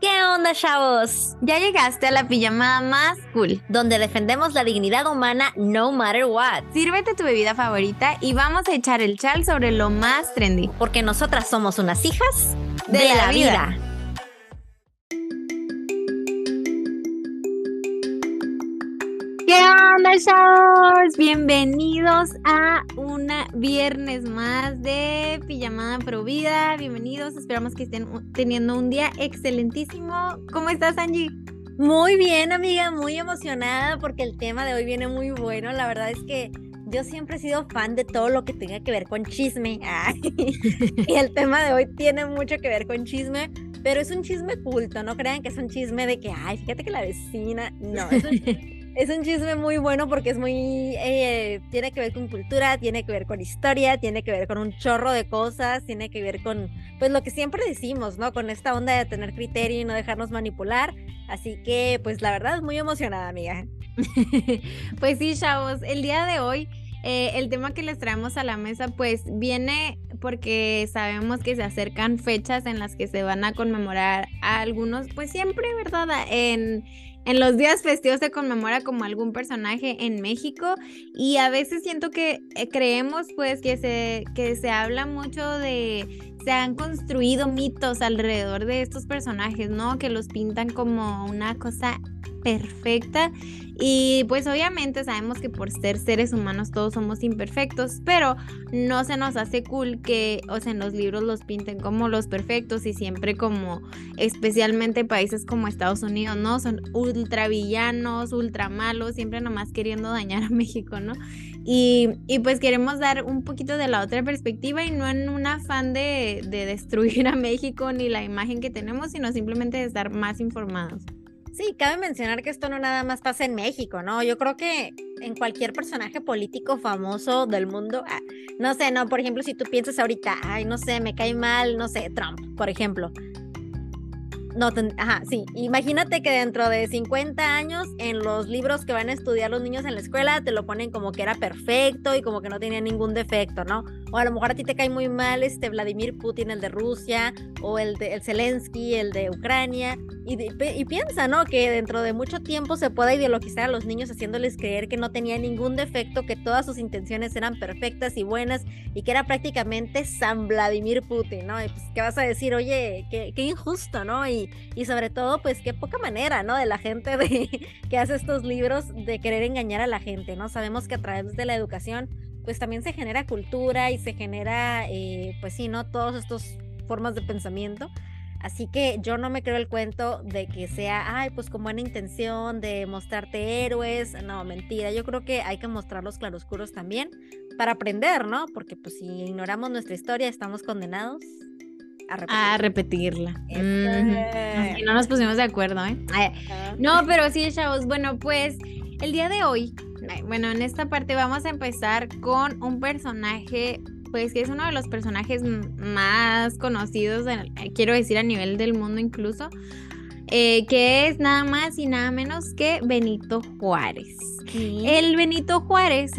¿Qué onda, chavos? Ya llegaste a la pijamada más cool, donde defendemos la dignidad humana no matter what. Sírvete tu bebida favorita y vamos a echar el chal sobre lo más trendy. Porque nosotras somos unas hijas de, la, vida. ¿Qué onda, chavos? Bienvenidos a una viernes más de Pijamada Pro Vida. Bienvenidos, esperamos que estén teniendo un día excelentísimo. ¿Cómo estás, Angie? Muy bien, amiga, muy emocionada porque el tema de hoy viene muy bueno. La verdad es que yo siempre he sido fan de todo lo que tenga que ver con chisme. y el tema de hoy tiene mucho que ver con chisme, pero es un chisme culto. No crean que es un chisme de que, ay, fíjate que la vecina. No, es un, es un chisme muy bueno porque es muy. Eh, tiene que ver con cultura, tiene que ver con historia, tiene que ver con un chorro de cosas, tiene que ver con. Pues lo que siempre decimos, ¿no? Con esta onda de tener criterio y no dejarnos manipular. Así que, pues la verdad, muy emocionada, amiga. pues sí, chavos, el día de hoy. Eh, el tema que les traemos a la mesa pues viene porque sabemos que se acercan fechas en las que se van a conmemorar a algunos, pues siempre, ¿verdad? En, en los días festivos se conmemora como algún personaje en México y a veces siento que eh, creemos pues que se, que se habla mucho de, se han construido mitos alrededor de estos personajes, ¿no? Que los pintan como una cosa perfecta y pues obviamente sabemos que por ser seres humanos todos somos imperfectos, pero no se nos hace cool que, o sea, en los libros los pinten como los perfectos y siempre como, especialmente países como Estados Unidos, ¿no? Son ultra villanos, ultra malos, siempre nomás queriendo dañar a México, ¿no? Y, y, pues queremos dar un poquito de la otra perspectiva y no en un afán de, de destruir a México ni la imagen que tenemos, sino simplemente de estar más informados. Sí, cabe mencionar que esto no nada más pasa en México, ¿no? Yo creo que en cualquier personaje político famoso del mundo, ah, no sé, no, por ejemplo, si tú piensas ahorita, ay, no sé, me cae mal, no sé, Trump, por ejemplo. No, ajá, sí. Imagínate que dentro de 50 años, en los libros que van a estudiar los niños en la escuela, te lo ponen como que era perfecto y como que no tenía ningún defecto, ¿no? O a lo mejor a ti te cae muy mal este Vladimir Putin, el de Rusia, o el de el Zelensky, el de Ucrania. Y, y piensa, ¿no? Que dentro de mucho tiempo se pueda ideologizar a los niños haciéndoles creer que no tenía ningún defecto, que todas sus intenciones eran perfectas y buenas y que era prácticamente San Vladimir Putin, ¿no? Y pues, ¿qué vas a decir? Oye, qué, qué injusto, ¿no? Y y, sobre todo, pues qué poca manera, ¿no? De la gente de, que hace estos libros de querer engañar a la gente, ¿no? Sabemos que a través de la educación, pues también se genera cultura y se genera, eh, pues sí, ¿no? Todas estas formas de pensamiento. Así que yo no me creo el cuento de que sea, ay, pues con buena intención de mostrarte héroes. No, mentira. Yo creo que hay que mostrar los claroscuros también para aprender, ¿no? Porque pues si ignoramos nuestra historia estamos condenados a, repetirla. no nos pusimos de acuerdo, ¿eh? No, pero sí, chavos. Bueno, pues el día de hoy, bueno, en esta parte vamos a empezar con un personaje, pues que es uno de los personajes más conocidos, quiero decir, a nivel del mundo incluso. Eh, que es nada más y nada menos que Benito Juárez. El Benito Juárez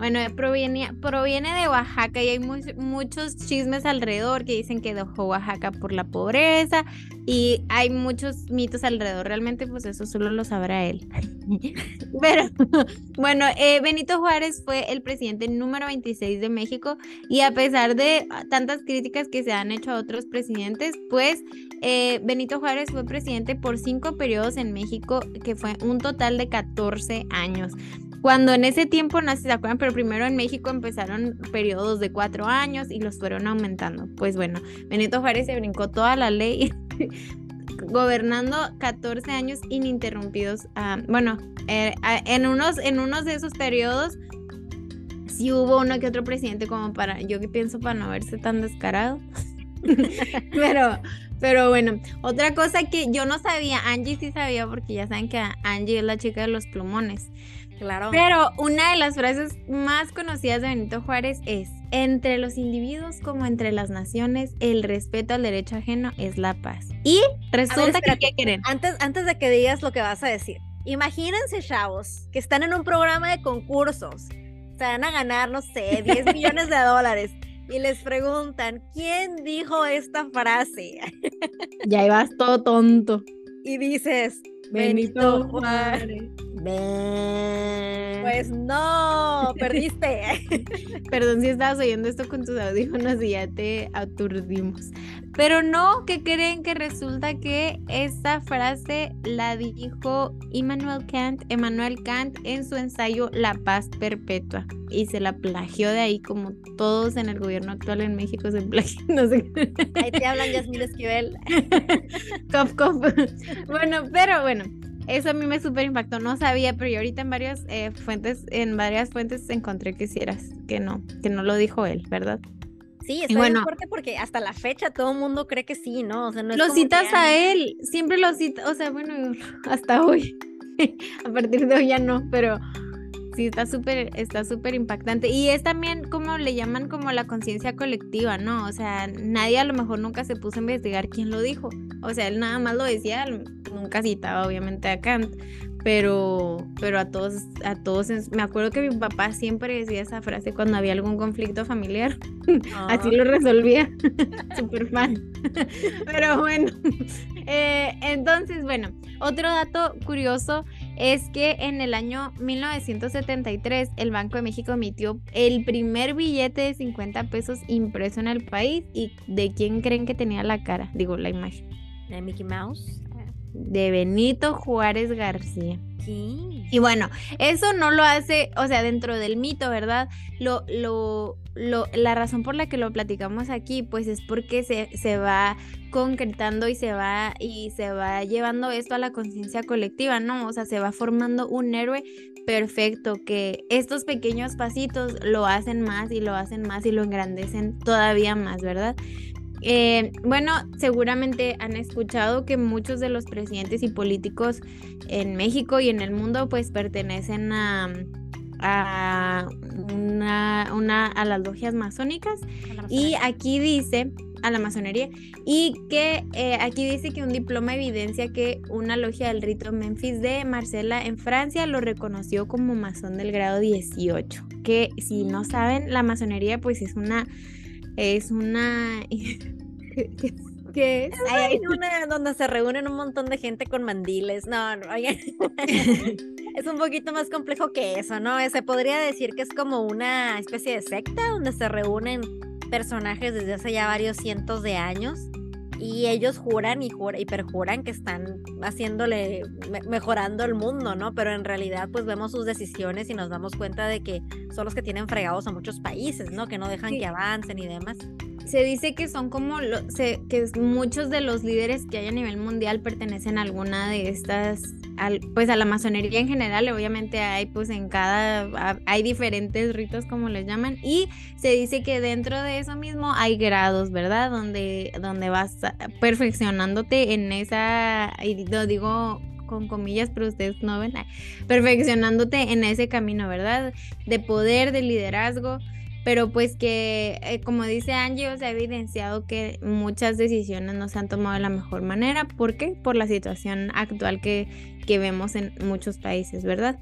bueno, proviene, proviene de Oaxaca y hay muchos chismes alrededor que dicen que dejó Oaxaca por la pobreza y hay muchos mitos alrededor. Realmente, pues eso solo lo sabrá él. Pero bueno, eh, Benito Juárez fue el presidente número 26 de México y a pesar de tantas críticas que se han hecho a otros presidentes, pues eh, Benito Juárez fue presidente por cinco periodos en México, que fue un total de 14 años. Cuando en ese tiempo, no sé si se acuerdan, pero primero en México empezaron periodos de cuatro años y los fueron aumentando. Pues bueno, Benito Juárez se brincó toda la ley, gobernando 14 años ininterrumpidos. Ah, bueno, eh, en, unos, en unos de esos periodos sí hubo uno que otro presidente como para, yo que pienso para no verse tan descarado. pero, pero bueno, otra cosa que yo no sabía, Angie sí sabía porque ya saben que Angie es la chica de los plumones. Claro. Pero una de las frases más conocidas de Benito Juárez es, entre los individuos como entre las naciones, el respeto al derecho ajeno es la paz. Y resulta que, ¿qué quieren? Antes, antes de que digas lo que vas a decir, imagínense, chavos, que están en un programa de concursos, se van a ganar, no sé, 10 millones de dólares y les preguntan, ¿quién dijo esta frase? Ya ibas todo tonto. Y dices, Benito, Juárez. Pues no, perdiste. Perdón si estabas oyendo esto con tus audífonos y ya te aturdimos. Pero no, que creen que resulta que esta frase la dijo Immanuel Kant, Emmanuel Kant en su ensayo La paz perpetua y se la plagió de ahí como todos en el gobierno actual en México se plagian, no sé. Ahí te hablan Yasmín Esquivel. cop, cop. Bueno, pero bueno, eso a mí me súper impactó, no sabía, pero yo ahorita en varias eh, fuentes, en varias fuentes encontré que hicieras, que no, que no lo dijo él, ¿verdad? Sí, está bueno, fuerte porque hasta la fecha todo el mundo cree que sí, ¿no? O sea, no lo citas a él, siempre lo citas, o sea, bueno, hasta hoy, a partir de hoy ya no, pero sí, está súper, está súper impactante. Y es también como le llaman como la conciencia colectiva, ¿no? O sea, nadie a lo mejor nunca se puso a investigar quién lo dijo. O sea, él nada más lo decía, nunca citaba obviamente a Kant, pero, pero a todos, a todos, me acuerdo que mi papá siempre decía esa frase cuando había algún conflicto familiar, así ah. lo resolvía, súper fan. pero bueno, eh, entonces, bueno, otro dato curioso es que en el año 1973 el Banco de México emitió el primer billete de 50 pesos impreso en el país y ¿de quién creen que tenía la cara? Digo, la imagen. De Mickey Mouse de Benito Juárez García. Y bueno, eso no lo hace, o sea, dentro del mito, ¿verdad? Lo, lo, lo, la razón por la que lo platicamos aquí, pues es porque se, se va concretando y se va y se va llevando esto a la conciencia colectiva, ¿no? O sea, se va formando un héroe perfecto que estos pequeños pasitos lo hacen más y lo hacen más y lo engrandecen todavía más, ¿verdad? Eh, bueno, seguramente han escuchado que muchos de los presidentes y políticos en México y en el mundo pues pertenecen a, a, una, a las logias masónicas. Y aquí dice a la masonería y que eh, aquí dice que un diploma evidencia que una logia del rito Memphis de Marcela en Francia lo reconoció como masón del grado 18 que si no saben la masonería pues es una es una... ¿Qué es? Hay una donde se reúnen un montón de gente con mandiles. No, no, es un poquito más complejo que eso, ¿no? Se podría decir que es como una especie de secta donde se reúnen personajes desde hace ya varios cientos de años y ellos juran y, juran y perjuran que están haciéndole, mejorando el mundo, ¿no? Pero en realidad pues vemos sus decisiones y nos damos cuenta de que son los que tienen fregados a muchos países, ¿no? Que no dejan que avancen y demás se dice que son como lo, se, que muchos de los líderes que hay a nivel mundial pertenecen a alguna de estas pues a la masonería en general obviamente hay pues en cada hay diferentes ritos como les llaman y se dice que dentro de eso mismo hay grados verdad donde donde vas perfeccionándote en esa y lo digo con comillas, pero ustedes no ven, perfeccionándote en ese camino, ¿verdad? De poder, de liderazgo, pero pues que, eh, como dice Angie, se ha evidenciado que muchas decisiones no se han tomado de la mejor manera. ¿Por qué? Por la situación actual que, que vemos en muchos países, ¿verdad?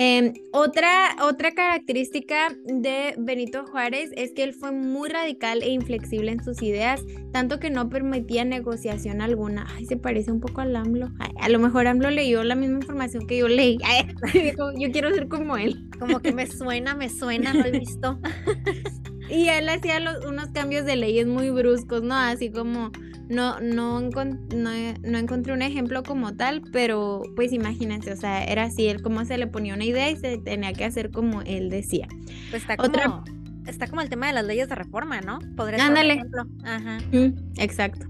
Em, otra, otra característica de Benito Juárez es que él fue muy radical e inflexible en sus ideas, tanto que no permitía negociación alguna. Ay, se parece un poco al AMLO. a lo mejor AMLO leyó la misma información que yo leí. dijo, yo quiero ser como él. Como que me suena, me suena, lo he visto. y él hacía unos cambios de leyes muy bruscos, ¿no? Así como no, no, no, encontré un ejemplo como tal, pero pues imagínense, o sea, era así, él como se le ponía una idea y se tenía que hacer como él decía. Pues está como, está como el tema de las leyes de reforma, ¿no? Podría ser un ejemplo. Ajá. exacto.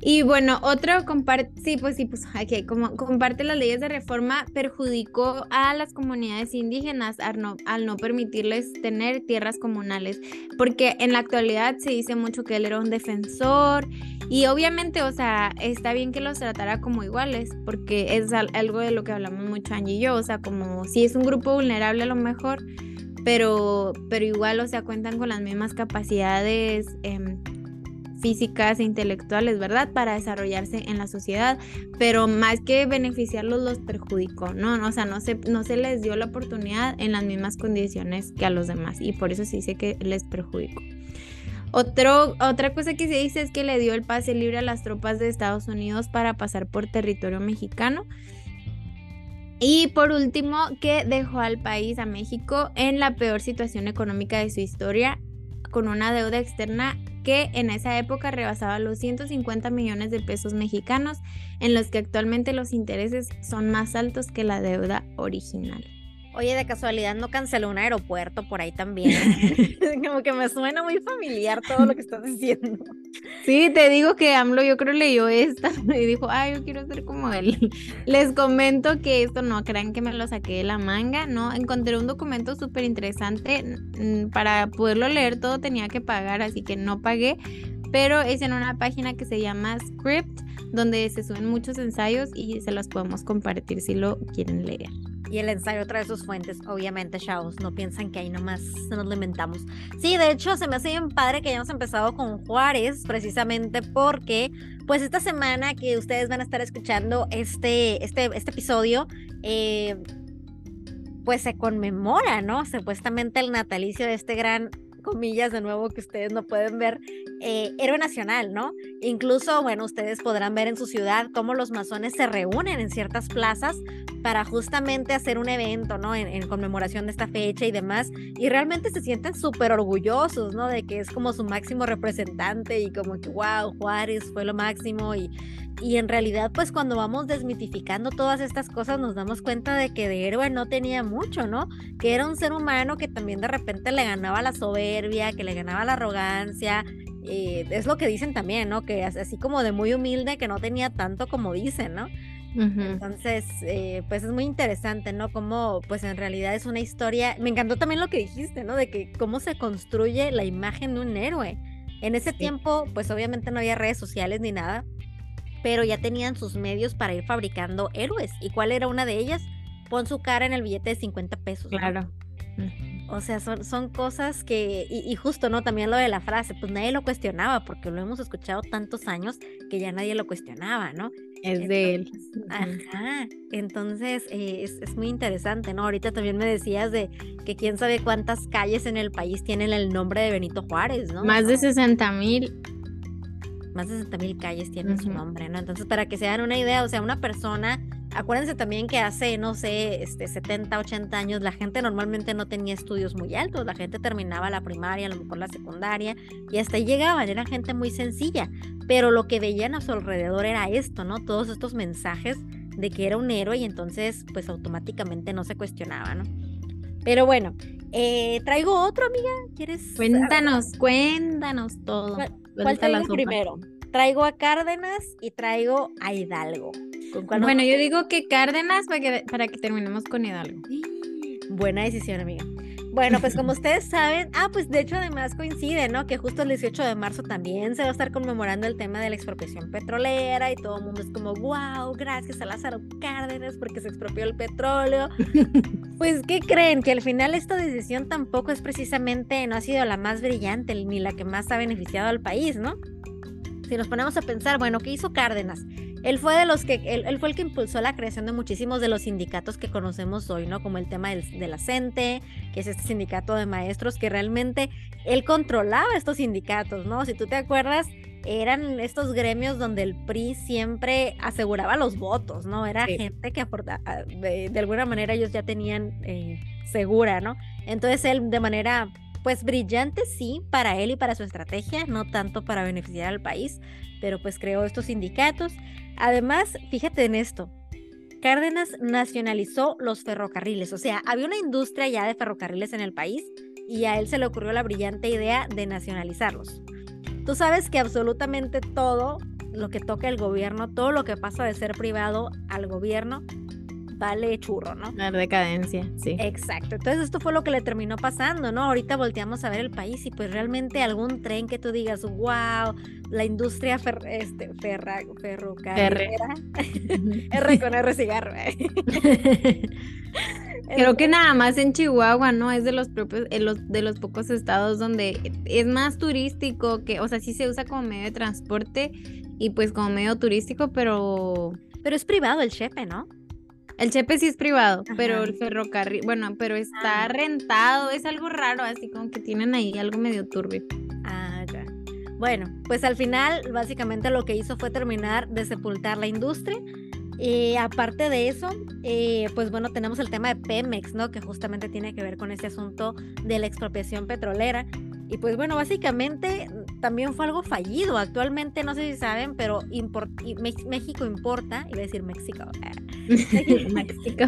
Y bueno, otro comparte, sí, pues sí, pues aquí como comparte las leyes de reforma perjudicó a las comunidades indígenas al no, permitirles tener tierras comunales, porque en la actualidad se dice mucho que él era un defensor y obviamente, o sea, está bien que los tratara como iguales, porque es algo de lo que hablamos mucho Angie y yo, o sea, como si es un grupo vulnerable a lo mejor, pero, pero igual, o sea, cuentan con las mismas capacidades. Eh, físicas e intelectuales, ¿verdad? Para desarrollarse en la sociedad, pero más que beneficiarlos los perjudicó, ¿no? O sea, no se, no se les dio la oportunidad en las mismas condiciones que a los demás y por eso se dice que les perjudicó. Otra cosa que se dice es que le dio el pase libre a las tropas de Estados Unidos para pasar por territorio mexicano. Y por último, que dejó al país, a México, en la peor situación económica de su historia, con una deuda externa que en esa época rebasaba los 150 millones de pesos mexicanos, en los que actualmente los intereses son más altos que la deuda original. Oye, de casualidad no canceló un aeropuerto por ahí también. Como que me suena muy familiar todo lo que estás diciendo. Sí, te digo que AMLO yo creo leyó esta y dijo, ay, yo quiero ser como él. Les comento que esto no crean que me lo saqué de la manga, ¿no? Encontré un documento súper interesante. Para poderlo leer todo tenía que pagar, así que no pagué. Pero es en una página que se llama Script, donde se suben muchos ensayos y se los podemos compartir si lo quieren leer. Y el ensayo trae sus fuentes, obviamente, chavos. No piensan que ahí nomás nos lo inventamos. Sí, de hecho, se me hace bien padre que hayamos empezado con Juárez, precisamente porque, pues, esta semana que ustedes van a estar escuchando este, este, este episodio, eh, pues se conmemora, ¿no? Supuestamente el natalicio de este gran comillas de nuevo que ustedes no pueden ver, eh, héroe nacional, ¿no? Incluso, bueno, ustedes podrán ver en su ciudad cómo los masones se reúnen en ciertas plazas para justamente hacer un evento, ¿no? En, conmemoración de esta fecha y demás. Y realmente se sienten súper orgullosos, ¿no? De que es como su máximo representante y como que, wow, Juárez fue lo máximo y y en realidad, pues cuando vamos desmitificando todas estas cosas, nos damos cuenta de que de héroe no tenía mucho, ¿no? Que era un ser humano que también de repente le ganaba la soberbia, que le ganaba la arrogancia. Eh, es lo que dicen también, ¿no? Que así como de muy humilde, que no tenía tanto como dicen, ¿no? Entonces, eh, pues es muy interesante, ¿no? Como, pues en realidad es una historia. Me encantó también lo que dijiste, ¿no? De que cómo se construye la imagen de un héroe. En ese tiempo, pues obviamente no había redes sociales ni nada pero ya tenían sus medios para ir fabricando héroes. ¿Y cuál era una de ellas? Pon su cara en el billete de 50 pesos. Claro. O sea, son, son cosas que, y, justo, ¿no? También lo de la frase, pues nadie lo cuestionaba, porque lo hemos escuchado tantos años que ya nadie lo cuestionaba, ¿no? Es de él. Ajá. Entonces, eh, es, es, muy interesante, ¿no? Ahorita también me decías de que quién sabe cuántas calles en el país tienen el nombre de Benito Juárez, ¿no? Más de 60 mil más de 60 mil calles tienen su nombre, ¿no? Entonces, para que se den una idea, o sea, una persona, acuérdense también que hace, no sé, este, 70, 80 años, la gente normalmente no tenía estudios muy altos, la gente terminaba la primaria, a lo mejor la secundaria, y hasta ahí llegaban, era gente muy sencilla, pero lo que veían a su alrededor era esto, ¿no? Todos estos mensajes de que era un héroe y entonces, pues automáticamente no se cuestionaba, ¿no? Pero bueno, eh, traigo otro, amiga. ¿Quieres? Cuéntanos, cuéntanos todo. ¿Cuál traigo primero? Traigo a Cárdenas y traigo a Hidalgo. bueno, yo digo que Cárdenas para que, para que terminemos con Hidalgo. Buena decisión, amiga. Bueno, pues como ustedes saben, ah, pues de hecho además coincide, ¿no? Que justo el 18 de marzo también se va a estar conmemorando el tema de la expropiación petrolera y todo el mundo es como, wow, gracias a Lázaro Cárdenas porque se expropió el petróleo. pues, ¿qué creen? Que al final esta decisión tampoco es precisamente, no ha sido la más brillante ni la que más ha beneficiado al país, ¿no? Si nos ponemos a pensar, bueno, ¿qué hizo Cárdenas? Él fue de los que, él, fue el que impulsó la creación de muchísimos de los sindicatos que conocemos hoy, ¿no? Como el tema del, de la CENTE, que es este sindicato de maestros, que realmente él controlaba estos sindicatos, ¿no? Si tú te acuerdas, eran estos gremios donde el PRI siempre aseguraba los votos, ¿no? Era gente que de, de, alguna manera ellos ya tenían eh, segura, ¿no? Entonces él de manera pues brillante sí para él y para su estrategia, no tanto para beneficiar al país, pero pues creó estos sindicatos. Además, fíjate en esto, Cárdenas nacionalizó los ferrocarriles, o sea, había una industria ya de ferrocarriles en el país y a él se le ocurrió la brillante idea de nacionalizarlos. Tú sabes que absolutamente todo lo que toca el gobierno, todo lo que pasa de ser privado al gobierno, vale churro, ¿no? La decadencia, sí. Exacto. Entonces esto fue lo que le terminó pasando, ¿no? Ahorita volteamos a ver el país y pues realmente algún tren que tú digas, wow, la industria fer este, ferra ferrocarrilera. R con R cigarro. ¿eh? Creo que nada más en Chihuahua, ¿no? Es de los propios, los, de los pocos estados donde es más turístico, que, o sea, sí se usa como medio de transporte y pues como medio turístico, pero... Pero es privado el Chepe, ¿no? El Chepe sí es privado, pero el ferrocarril, bueno, pero está ah. rentado, es algo raro, así como que tienen ahí algo medio turbio. Ah, ya. Bueno, pues al final básicamente lo que hizo fue terminar de sepultar la industria. Y aparte de eso, eh, pues bueno, tenemos el tema de Pemex, ¿no? Que justamente tiene que ver con este asunto de la expropiación petrolera. Y pues bueno, básicamente también fue algo fallido. Actualmente, no sé si saben, pero México importa, iba a decir México. México.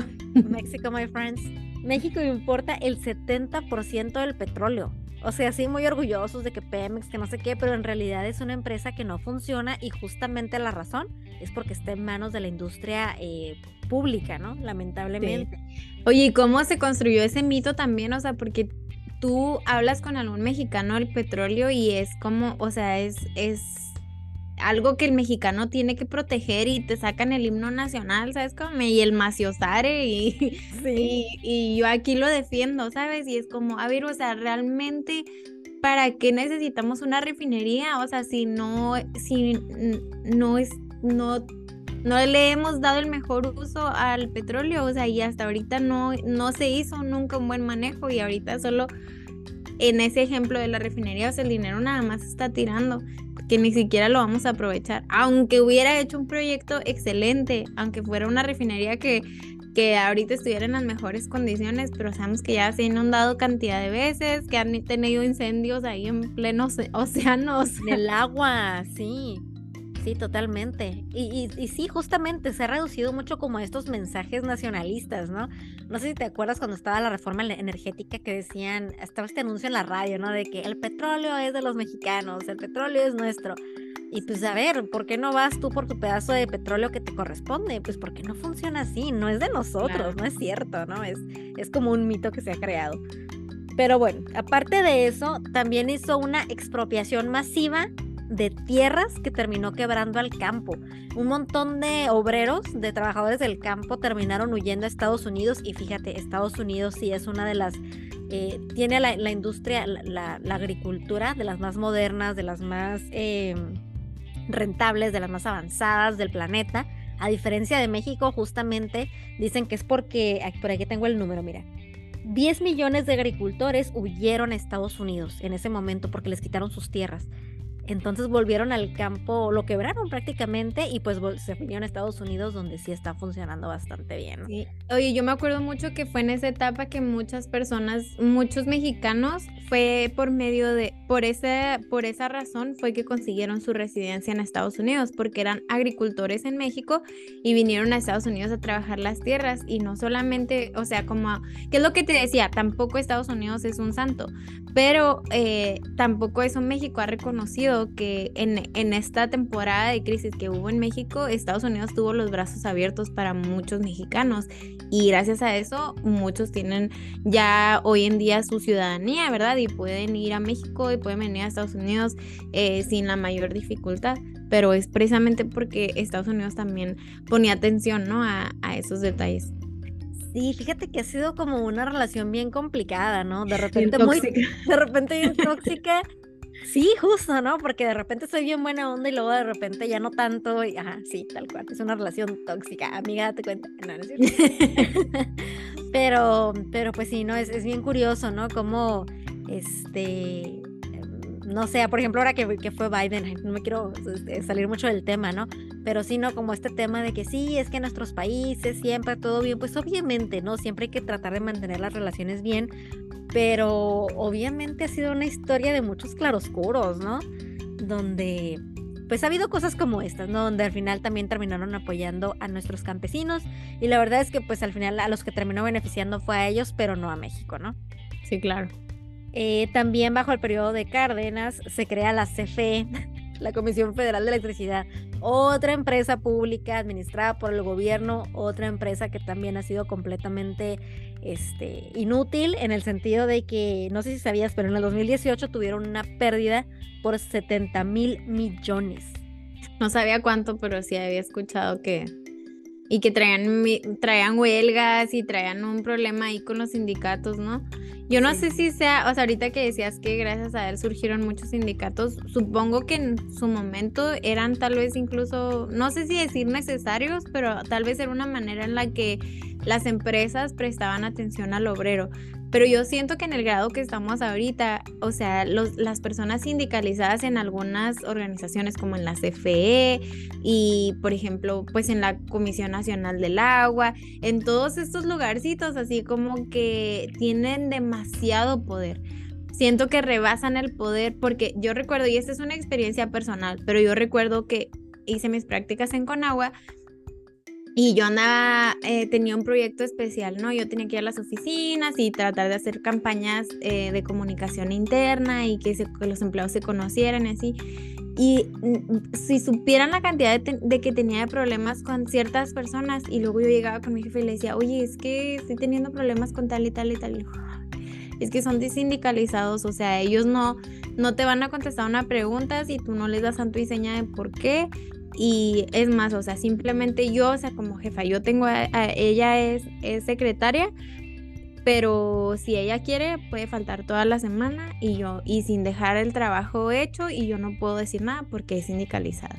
México, my friends. México importa el 70% del petróleo. O sea, sí, muy orgullosos de que Pemex, que no sé qué, pero en realidad es una empresa que no funciona y justamente la razón es porque está en manos de la industria eh, pública, ¿no? Lamentablemente. Oye, ¿y cómo se construyó ese mito también? O sea, porque tú hablas con algún mexicano del petróleo y es como, o sea, es, es algo que el mexicano tiene que proteger y te sacan el himno nacional, ¿sabes? Como, y el maciosare y, y, yo aquí lo defiendo, ¿sabes? Y es como, a ver, o sea, realmente, ¿para qué necesitamos una refinería? O sea, si no, si no es, no no le hemos dado el mejor uso al petróleo, o sea, y hasta ahorita no, no se hizo nunca un buen manejo y ahorita solo en ese ejemplo de la refinería, o el dinero nada más está tirando que ni siquiera lo vamos a aprovechar. Aunque hubiera hecho un proyecto excelente, aunque fuera una refinería que, que ahorita estuviera en las mejores condiciones, pero sabemos que ya se ha inundado cantidad de veces, que han tenido incendios ahí en plenos océanos. el agua, sí. Sí, totalmente. Y, y, sí, justamente se ha reducido mucho como estos mensajes nacionalistas, ¿no? No sé si te acuerdas cuando estaba la reforma energética que decían, estaba este anuncio en la radio, ¿no? De que el petróleo es de los mexicanos, el petróleo es nuestro. Y pues a ver, ¿por qué no vas tú por tu pedazo de petróleo que te corresponde? Pues porque no funciona así, no es de nosotros, no es cierto, ¿no? Es, es como un mito que se ha creado. Pero bueno, aparte de eso, también hizo una expropiación masiva de tierras que terminó quebrando al campo. Un montón de obreros, de trabajadores del campo, terminaron huyendo a Estados Unidos y fíjate, Estados Unidos sí es una de las... Eh, tiene la, industria, la, agricultura de las más modernas, de las más eh, rentables, de las más avanzadas del planeta. A diferencia de México, justamente dicen que es porque, por aquí tengo el número, mira, 10 millones de agricultores huyeron a Estados Unidos en ese momento porque les quitaron sus tierras. Entonces volvieron al campo, lo quebraron prácticamente y pues se vinieron a Estados Unidos donde sí está funcionando bastante bien. Oye, yo me acuerdo mucho que fue en esa etapa que muchas personas, muchos mexicanos, fue por medio de, por, ese, por esa razón fue que consiguieron su residencia en Estados Unidos, porque eran agricultores en México y vinieron a Estados Unidos a trabajar las tierras y no solamente, o sea, como, ¿qué es lo que te decía? Tampoco Estados Unidos es un santo, pero eh, tampoco eso México ha reconocido que en, esta temporada de crisis que hubo en México, Estados Unidos tuvo los brazos abiertos para muchos mexicanos y gracias a eso muchos tienen ya hoy en día su ciudadanía, ¿verdad? Y pueden ir a México y pueden venir a Estados Unidos eh, sin la mayor dificultad pero es precisamente porque Estados Unidos también ponía atención, ¿no? A, a, esos detalles. Sí, fíjate que ha sido como una relación bien complicada, ¿no? De repente muy, de repente bien tóxica Sí, justo, ¿no? Porque de repente soy bien buena onda y luego de repente ya no tanto. Y, ajá, sí, tal cual. Es una relación tóxica. Amiga, date cuenta. No, no es pero, pero pues sí, ¿no? Es, es bien curioso, ¿no? Como, este, no sé, por ejemplo, ahora que, fue Biden, no me quiero este, salir mucho del tema, ¿no? Pero sí, ¿no? Como este tema de que sí, es que nuestros países siempre todo bien, pues obviamente, ¿no? Siempre hay que tratar de mantener las relaciones bien, pero obviamente ha sido una historia de muchos claroscuros, ¿no? Donde pues ha habido cosas como estas, ¿no? Donde al final también terminaron apoyando a nuestros campesinos y la verdad es que pues al final a los que terminó beneficiando fue a ellos, pero no a México, ¿no? Sí, claro. Eh, también bajo el periodo de Cárdenas se crea la CFE, la Comisión Federal de Electricidad, otra empresa pública administrada por el gobierno, otra empresa que también ha sido completamente este, inútil en el sentido de que, no sé si sabías, pero en el 2018 tuvieron una pérdida por 70 mil millones. No sabía cuánto, pero sí había escuchado que, y que traían, traían huelgas y traían un problema ahí con los sindicatos, ¿no? Yo no sé si sea, o sea, ahorita que decías que gracias a él surgieron muchos sindicatos, supongo que en su momento eran tal vez incluso, no sé si decir necesarios, pero tal vez era una manera en la que las empresas prestaban atención al obrero. Pero yo siento que en el grado que estamos ahorita, o sea, los, las personas sindicalizadas en algunas organizaciones como en la CFE y, por ejemplo, pues en la Comisión Nacional del Agua, en todos estos lugarcitos, así como que tienen demasiado poder. Siento que rebasan el poder porque yo recuerdo, y esta es una experiencia personal, pero yo recuerdo que hice mis prácticas en Conagua y yo andaba, eh, tenía un proyecto especial, ¿no? Yo tenía que ir a las oficinas y tratar de hacer campañas eh, de comunicación interna y que, los empleados se conocieran y así. Y mm, si supieran la cantidad de, que tenía de problemas con ciertas personas y luego yo llegaba con mi jefe y le decía, oye, es que estoy teniendo problemas con tal y tal y tal. es que son desindicalizados, o sea, ellos no, no te van a contestar una pregunta si tú no les das santo y seña de por qué y es más, o sea, simplemente yo, o sea, como jefa, yo tengo, ella es, es, secretaria, pero si ella quiere, puede faltar toda la semana y yo, y sin dejar el trabajo hecho y yo no puedo decir nada porque es sindicalizada.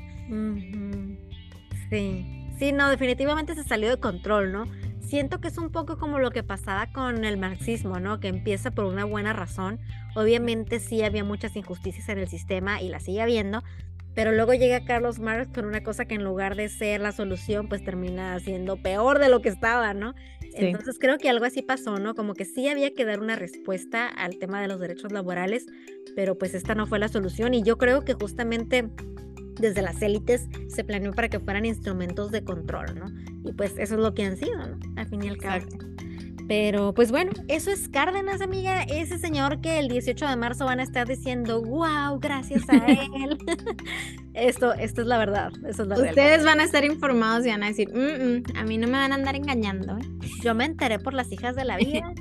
Sí, sí, no, definitivamente se salió de control, ¿no? Siento que es un poco como lo que pasaba con el marxismo, ¿no? Que empieza por una buena razón. Obviamente sí había muchas injusticias en el sistema y las sigue habiendo, pero luego llega Carlos Marx con una cosa que en lugar de ser la solución, pues termina siendo peor de lo que estaba, ¿no? Entonces creo que algo así pasó, ¿no? Como que sí había que dar una respuesta al tema de los derechos laborales, pero pues esta no fue la solución y yo creo que justamente desde las élites se planeó para que fueran instrumentos de control, ¿no? Y pues eso es lo que han sido, ¿no? Al fin y al cabo. Pero pues bueno, eso es Cárdenas, amiga, ese señor que el 18 de marzo van a estar diciendo, wow, gracias a él. esto, esto es la verdad. Eso es la Ustedes van a estar informados y van a decir, a mí no me van a andar engañando. ¿eh? Yo me enteré por las hijas de la vida.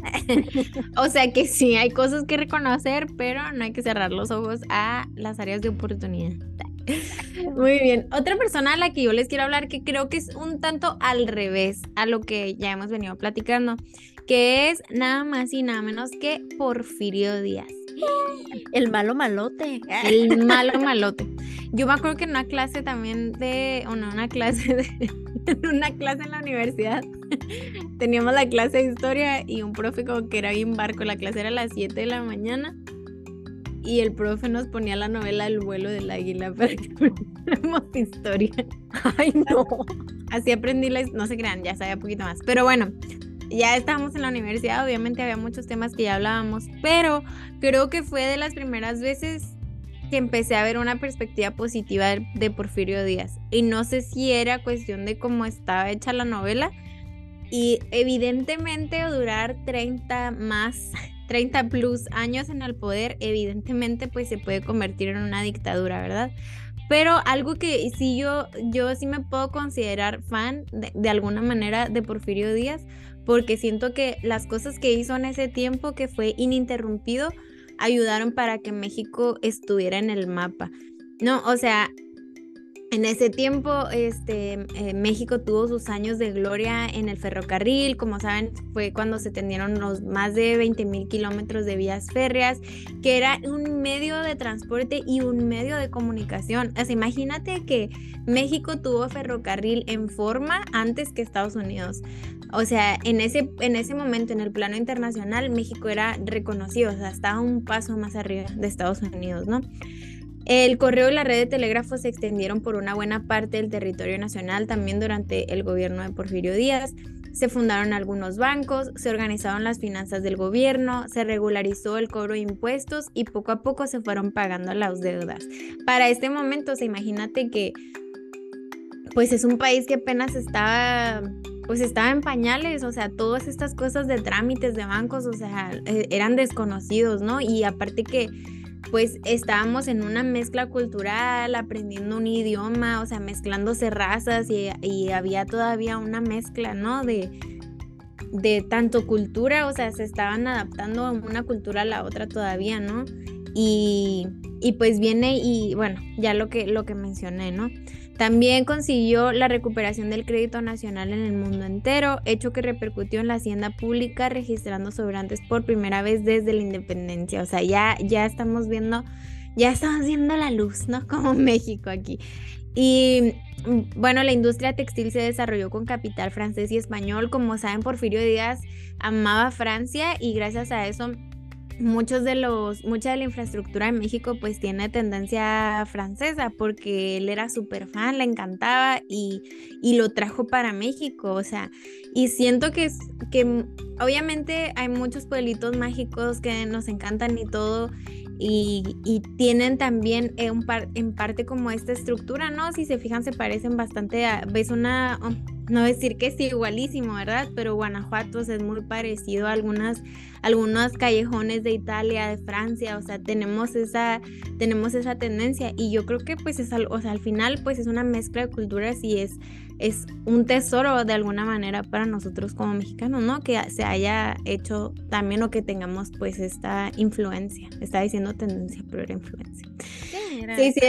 o sea que sí, hay cosas que reconocer, pero no hay que cerrar los ojos a las áreas de oportunidad. Muy bien. Otra persona a la que yo les quiero hablar que creo que es un tanto al revés a lo que ya hemos venido platicando, que es nada más y nada menos que Porfirio Díaz. El malo malote. El malo malote. Yo me acuerdo que en una clase también de, o no, una clase de, en una clase en la universidad, teníamos la clase de historia y un profe como que era bien barco, la clase era a las 7 de la mañana y el profe nos ponía la novela El vuelo del águila para que aprendiéramos historia. Ay, no. Así aprendí la no se crean, ya sabía poquito más. Pero bueno, ya estábamos en la universidad, obviamente había muchos temas que ya hablábamos, pero creo que fue de las primeras veces que empecé a ver una perspectiva positiva de, Porfirio Díaz. Y no sé si era cuestión de cómo estaba hecha la novela. Y evidentemente durar 30 más 30 plus años en el poder, evidentemente pues se puede convertir en una dictadura, ¿verdad? Pero algo que sí yo, yo sí me puedo considerar fan de, alguna manera de Porfirio Díaz, porque siento que las cosas que hizo en ese tiempo, que fue ininterrumpido, ayudaron para que México estuviera en el mapa. No, o sea, en ese tiempo, este, eh, México tuvo sus años de gloria en el ferrocarril. Como saben, fue cuando se tendieron los más de 20 mil kilómetros de vías férreas, que era un medio de transporte y un medio de comunicación. O sea, imagínate que México tuvo ferrocarril en forma antes que Estados Unidos. O sea, en ese, en ese momento, en el plano internacional, México era reconocido, o sea, estaba un paso más arriba de Estados Unidos, ¿no? El correo y la red de telégrafos se extendieron por una buena parte del territorio nacional también durante el gobierno de Porfirio Díaz. Se fundaron algunos bancos, se organizaron las finanzas del gobierno, se regularizó el cobro de impuestos y poco a poco se fueron pagando las deudas. Para este momento, se imagínate que pues es un país que apenas estaba pues estaba en pañales, o sea, todas estas cosas de trámites de bancos, o sea, e-, eran desconocidos, ¿no? Y aparte que pues estábamos en una mezcla cultural, aprendiendo un idioma, o sea, mezclándose razas y, había todavía una mezcla, ¿no? De, de tanto cultura, o sea, se estaban adaptando una cultura a la otra todavía, ¿no? Y, y pues viene y bueno, ya lo que, lo que mencioné, ¿no? También consiguió la recuperación del crédito nacional en el mundo entero, hecho que repercutió en la hacienda pública registrando sobrantes por primera vez desde la independencia. O sea, ya, ya estamos viendo, ya estamos viendo la luz, ¿no? Como México aquí. Y mm, bueno, la industria textil se desarrolló con capital francés y español. Como saben, Porfirio Díaz amaba Francia y gracias a eso muchos de los, mucha de la infraestructura en México pues tiene tendencia francesa porque él era súper fan, le encantaba y, y, lo trajo para México, o sea, y siento que, que obviamente hay muchos pueblitos mágicos que nos encantan y todo. Y, y tienen también en, par, en parte como esta estructura, ¿no? Si se fijan, se parecen bastante a, ves una, no decir que es igualísimo, ¿verdad? Pero Guanajuato es muy parecido a algunas, algunos callejones de Italia, de Francia, o sea, tenemos esa, tenemos esa tendencia y yo creo que pues es, o sea, al final pues es una mezcla de culturas y es, es un tesoro de alguna manera para nosotros como mexicanos, ¿no? Que se haya hecho también o que tengamos pues esta influencia, está diciendo tendencia, pero era influencia. Sí, sí,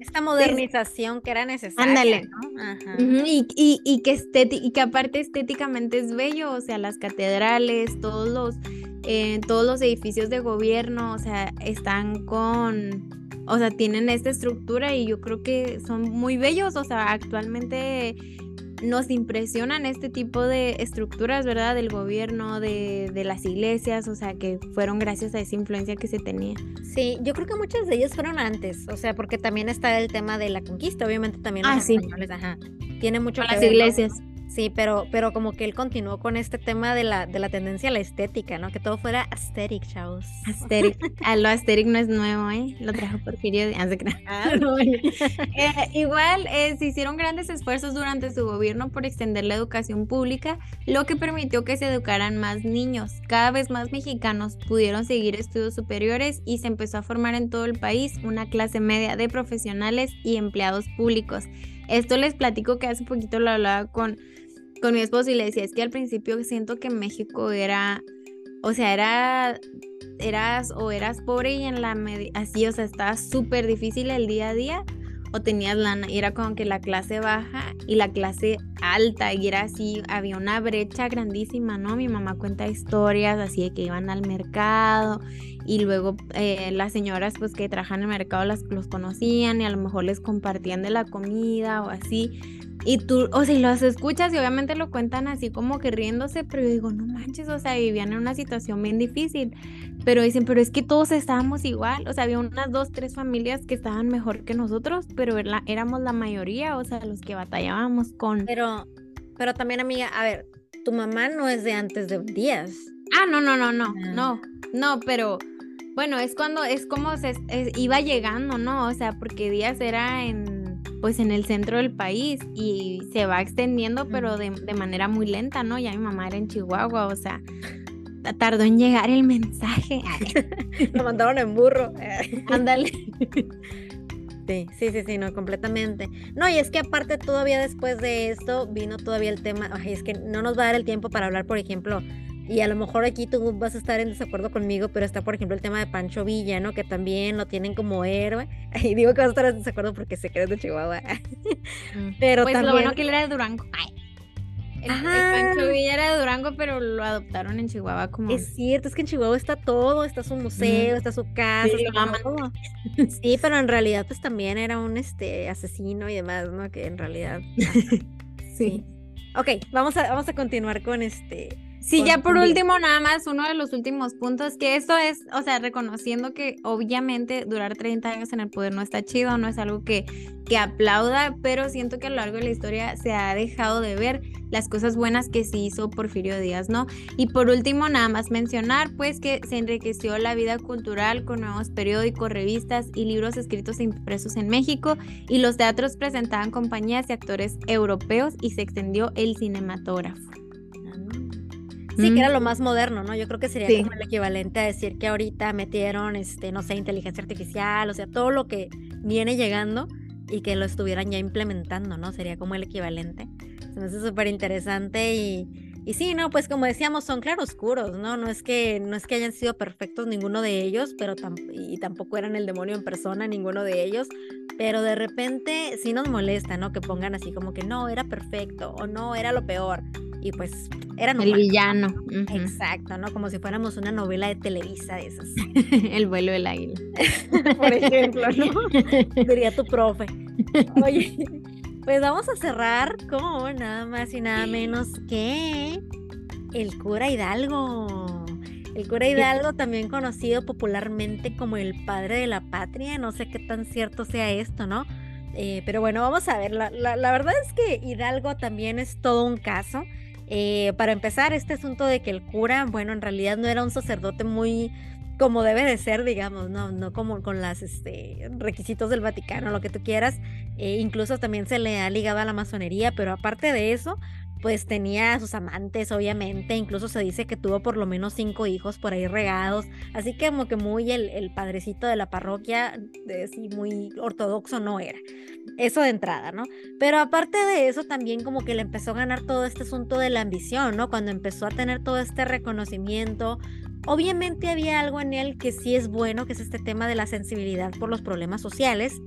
Esta modernización que era necesaria. Ándale. y, y, y, que y que aparte estéticamente es bello, o sea, las catedrales, todos los, eh, todos los edificios de gobierno, o sea, están con o sea, tienen esta estructura y yo creo que son muy bellos, o sea, actualmente nos impresionan este tipo de estructuras, ¿verdad? Del gobierno, de, de, las iglesias, o sea, que fueron gracias a esa influencia que se tenía. Sí, yo creo que muchas de ellas fueron antes, o sea, porque también está el tema de la conquista, obviamente también los ah, españoles, ajá. Tiene mucho las iglesias. Sí, pero, pero como que él continuó con este tema de la, de la tendencia a la estética, ¿no? Que todo fuera aesthetic, chavos. Aesthetic. Ah, lo aesthetic no es nuevo, ¿eh? Lo trajo Porfirio de... Ah, eh, igual eh, se hicieron grandes esfuerzos durante su gobierno por extender la educación pública, lo que permitió que se educaran más niños. Cada vez más mexicanos pudieron seguir estudios superiores y se empezó a formar en todo el país una clase media de profesionales y empleados públicos. Esto les platico que hace poquito lo hablaba con con mi esposo y le decía, es que al principio siento que México era, o sea, era, eras o eras pobre y en la así, o sea, estaba súper difícil el día a día o tenías lana y era como que la clase baja y la clase alta y era así, había una brecha grandísima, ¿no? Mi mamá cuenta historias así de que iban al mercado y luego eh, las señoras pues que trabajan en el mercado las, los conocían y a lo mejor les compartían de la comida o así y tú, o sea, los escuchas y obviamente lo cuentan así como que riéndose, pero yo digo, no manches, o sea, vivían en una situación bien difícil. Pero dicen, pero es que todos estábamos igual, o sea, había unas dos, tres familias que estaban mejor que nosotros, pero éramos la mayoría, o sea, los que batallábamos con... Pero, pero también, amiga, a ver, tu mamá no es de antes de días. Ah, no, no, no, no, ah. no, no, pero bueno, es cuando, es como se iba llegando, ¿no? O sea, porque Díaz era en pues en el centro del país y se va extendiendo pero de, manera muy lenta, ¿no? Ya mi mamá era en Chihuahua, o sea, tardó en llegar el mensaje. Lo mandaron en burro. Ándale. Sí, sí, sí, sí, no, completamente. No, y es que aparte todavía después de esto vino todavía el tema, ay, es que no nos va a dar el tiempo para hablar, por ejemplo, y a lo mejor aquí tú vas a estar en desacuerdo conmigo, pero está, por ejemplo, el tema de Pancho Villa, ¿no? Que también lo tienen como héroe. Y digo que vas a estar en desacuerdo porque se cree de Chihuahua. Mm. pero pues lo bueno que él era de Durango. El, Pancho Villa era de Durango, pero lo adoptaron en Chihuahua como. Es cierto, es que en Chihuahua está todo, está su museo, está su casa, sí, todo. sí, pero en realidad, pues también era un este asesino y demás, ¿no? Que en realidad. sí. sí. Ok, vamos a, vamos a continuar con este Sí, ya por último, nada más, uno de los últimos puntos, que esto es, o sea, reconociendo que obviamente durar 30 años en el poder no está chido, no es algo que, que aplauda, pero siento que a lo largo de la historia se ha dejado de ver las cosas buenas que se hizo Porfirio Díaz, ¿no? Y por último, nada más mencionar, pues, que se enriqueció la vida cultural con nuevos periódicos, revistas y libros escritos e impresos en México, y los teatros presentaban compañías y actores europeos y se extendió el cinematógrafo. Sí, que era lo más moderno, ¿no? Yo creo que sería como el equivalente a decir que ahorita metieron, este, no sé, inteligencia artificial, o sea, todo lo que viene llegando y que lo estuvieran ya implementando, ¿no? Sería como el equivalente. Hace súper interesante y Y sí, no, pues como decíamos, son claroscuros, ¿no? No es que, no es que hayan sido perfectos ninguno de ellos, pero y tampoco eran el demonio en persona ninguno de ellos, pero de repente sí nos molesta, ¿no? Que pongan así como que no, era perfecto o no, era lo peor. Y pues eran El villano. Exacto, ¿no? Como si fuéramos una novela de Televisa de esas. el vuelo del águila. Por ejemplo, ¿no? Diría tu profe. Oye, pues vamos a cerrar con nada más y nada menos que el cura Hidalgo. El cura Hidalgo, también conocido popularmente como el padre de la patria, no sé qué tan cierto sea esto, ¿no? Eh, pero bueno, vamos a ver, la, la, verdad es que Hidalgo también es todo un caso. Eh, para empezar, este asunto de que el cura, bueno, en realidad no era un sacerdote muy como debe de ser, digamos, no, no como con los este, requisitos del Vaticano, lo que tú quieras. Eh, incluso también se le ha ligado a la masonería, pero aparte de eso, pues tenía a sus amantes, obviamente, incluso se dice que tuvo por lo menos cinco hijos por ahí regados, así que como que muy el, padrecito de la parroquia, de, sí, muy ortodoxo no era. Eso de entrada, ¿no? Pero aparte de eso, también como que le empezó a ganar todo este asunto de la ambición, ¿no? Cuando empezó a tener todo este reconocimiento, Obviamente había algo en él que sí es bueno, que es este tema de la sensibilidad por los problemas sociales.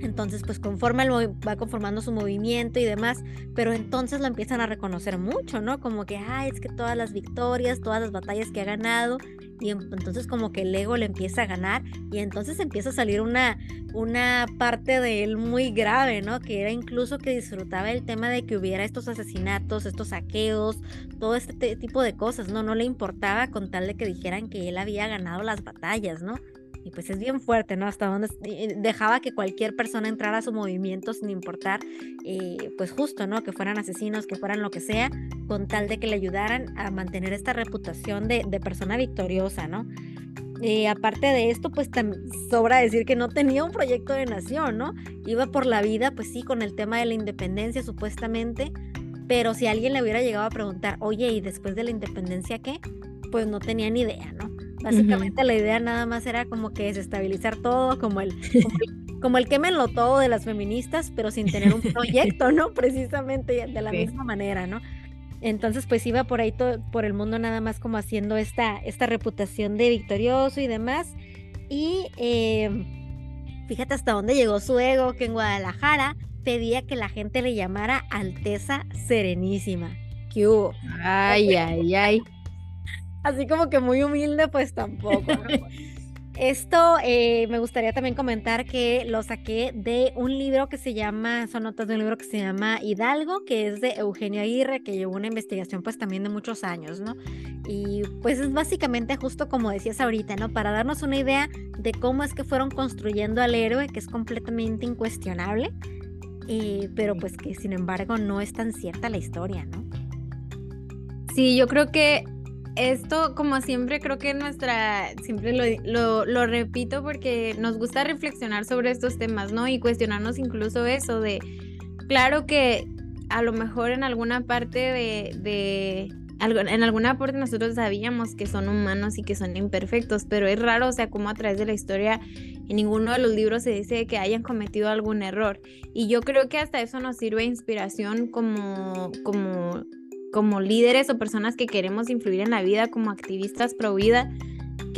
Entonces, pues conforma va conformando su movimiento y demás, pero entonces lo empiezan a reconocer mucho, ¿no? Como que, ah, es que todas las victorias, todas las batallas que ha ganado, y entonces como que el ego le empieza a ganar y entonces empieza a salir una, una parte de él muy grave, ¿no? Que era incluso que disfrutaba el tema de que hubiera estos asesinatos, estos saqueos, todo este tipo de cosas, ¿no? No le importaba con tal de que dijeran que él había ganado las batallas, ¿no? Y pues es bien fuerte, ¿no? Hasta donde dejaba que cualquier persona entrara a su movimiento sin importar, eh, pues justo, ¿no? Que fueran asesinos, que fueran lo que sea, con tal de que le ayudaran a mantener esta reputación de, persona victoriosa, ¿no? Y aparte de esto, pues sobra decir que no tenía un proyecto de nación, ¿no? Iba por la vida, pues sí, con el tema de la independencia supuestamente, pero si alguien le hubiera llegado a preguntar, oye, ¿y después de la independencia qué? Pues no tenía ni idea, ¿no? Básicamente la idea nada más era como que desestabilizar todo, como el, como el, quémenlo todo de las feministas, pero sin tener un proyecto, ¿no? Precisamente de la misma manera, ¿no? Entonces, pues iba por ahí todo, por el mundo nada más como haciendo esta, esta reputación de victorioso y demás. Y em, fíjate hasta dónde llegó su ego, que en Guadalajara pedía que la gente le llamara Alteza Serenísima. ¿Qué hubo? Ay, ay, ay así como que muy humilde, pues tampoco. Esto eh, me gustaría también comentar que lo saqué de un libro que se llama, son notas de un libro que se llama Hidalgo, que es de Eugenio Aguirre, que llevó una investigación pues también de muchos años, ¿no? Y pues es básicamente justo como decías ahorita, ¿no? Para darnos una idea de cómo es que fueron construyendo al héroe, que es completamente incuestionable, eh, pero pues que sin embargo no es tan cierta la historia, ¿no? Sí, yo creo que esto, como siempre, creo que nuestra, siempre lo, lo, repito porque nos gusta reflexionar sobre estos temas, ¿no? Y cuestionarnos incluso eso de, claro que a lo mejor en alguna parte de, de en alguna parte nosotros sabíamos que son humanos y que son imperfectos, pero es raro, o sea, como a través de la historia en ninguno de los libros se dice que hayan cometido algún error. Y yo creo que hasta eso nos sirve inspiración como, como como líderes o personas que queremos influir en la vida como activistas pro vida,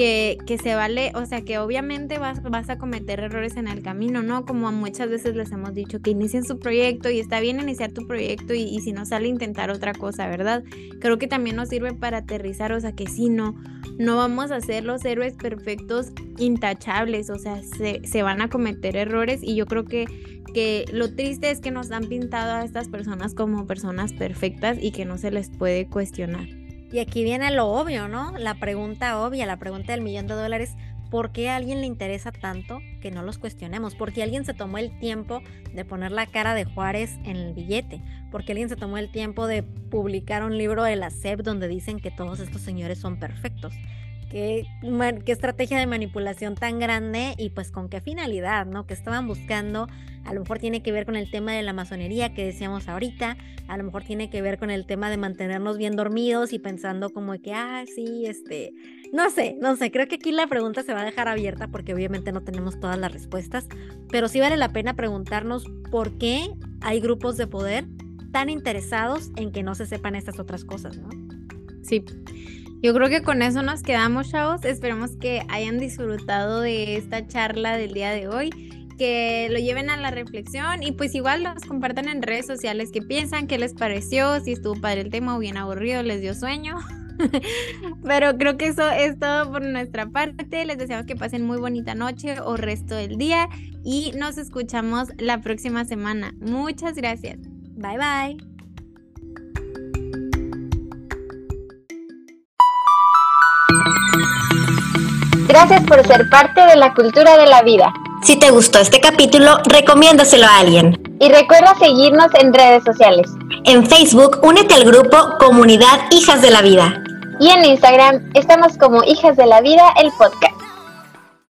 que, se vale, o sea, que obviamente vas, vas a cometer errores en el camino, ¿no? Como muchas veces les hemos dicho, que inicien su proyecto y está bien iniciar tu proyecto y, y si no sale intentar otra cosa, ¿verdad? Creo que también nos sirve para aterrizar, o sea, que si no, no vamos a ser los héroes perfectos intachables, o sea, se, se van a cometer errores y yo creo que que lo triste es que nos han pintado a estas personas como personas perfectas y que no se les puede cuestionar. Y aquí viene lo obvio, ¿no? La pregunta obvia, la pregunta del millón de dólares. ¿Por qué a alguien le interesa tanto que no los cuestionemos? ¿Por qué alguien se tomó el tiempo de poner la cara de Juárez en el billete? ¿Por qué alguien se tomó el tiempo de publicar un libro de la SEP donde dicen que todos estos señores son perfectos? Qué, qué estrategia de manipulación tan grande y pues con qué finalidad, ¿no? Que estaban buscando, a lo mejor tiene que ver con el tema de la masonería que decíamos ahorita, a lo mejor tiene que ver con el tema de mantenernos bien dormidos y pensando como que, ah, sí, este, no sé, no sé, creo que aquí la pregunta se va a dejar abierta porque obviamente no tenemos todas las respuestas, pero sí vale la pena preguntarnos por qué hay grupos de poder tan interesados en que no se sepan estas otras cosas, ¿no? Sí. Yo creo que con eso nos quedamos, chavos. Esperemos que hayan disfrutado de esta charla del día de hoy, que lo lleven a la reflexión y pues igual nos compartan en redes sociales qué piensan, qué les pareció, si estuvo padre el tema o bien aburrido, les dio sueño. Pero creo que eso es todo por nuestra parte. Les deseamos que pasen muy bonita noche o resto del día y nos escuchamos la próxima semana. Muchas gracias. Bye bye. Gracias por ser parte de la cultura de la vida. Si te gustó este capítulo, recomiéndaselo a alguien. Y recuerda seguirnos en redes sociales. En Facebook, únete al grupo Comunidad Hijas de la Vida. Y en Instagram estamos como Hijas de la Vida, el podcast.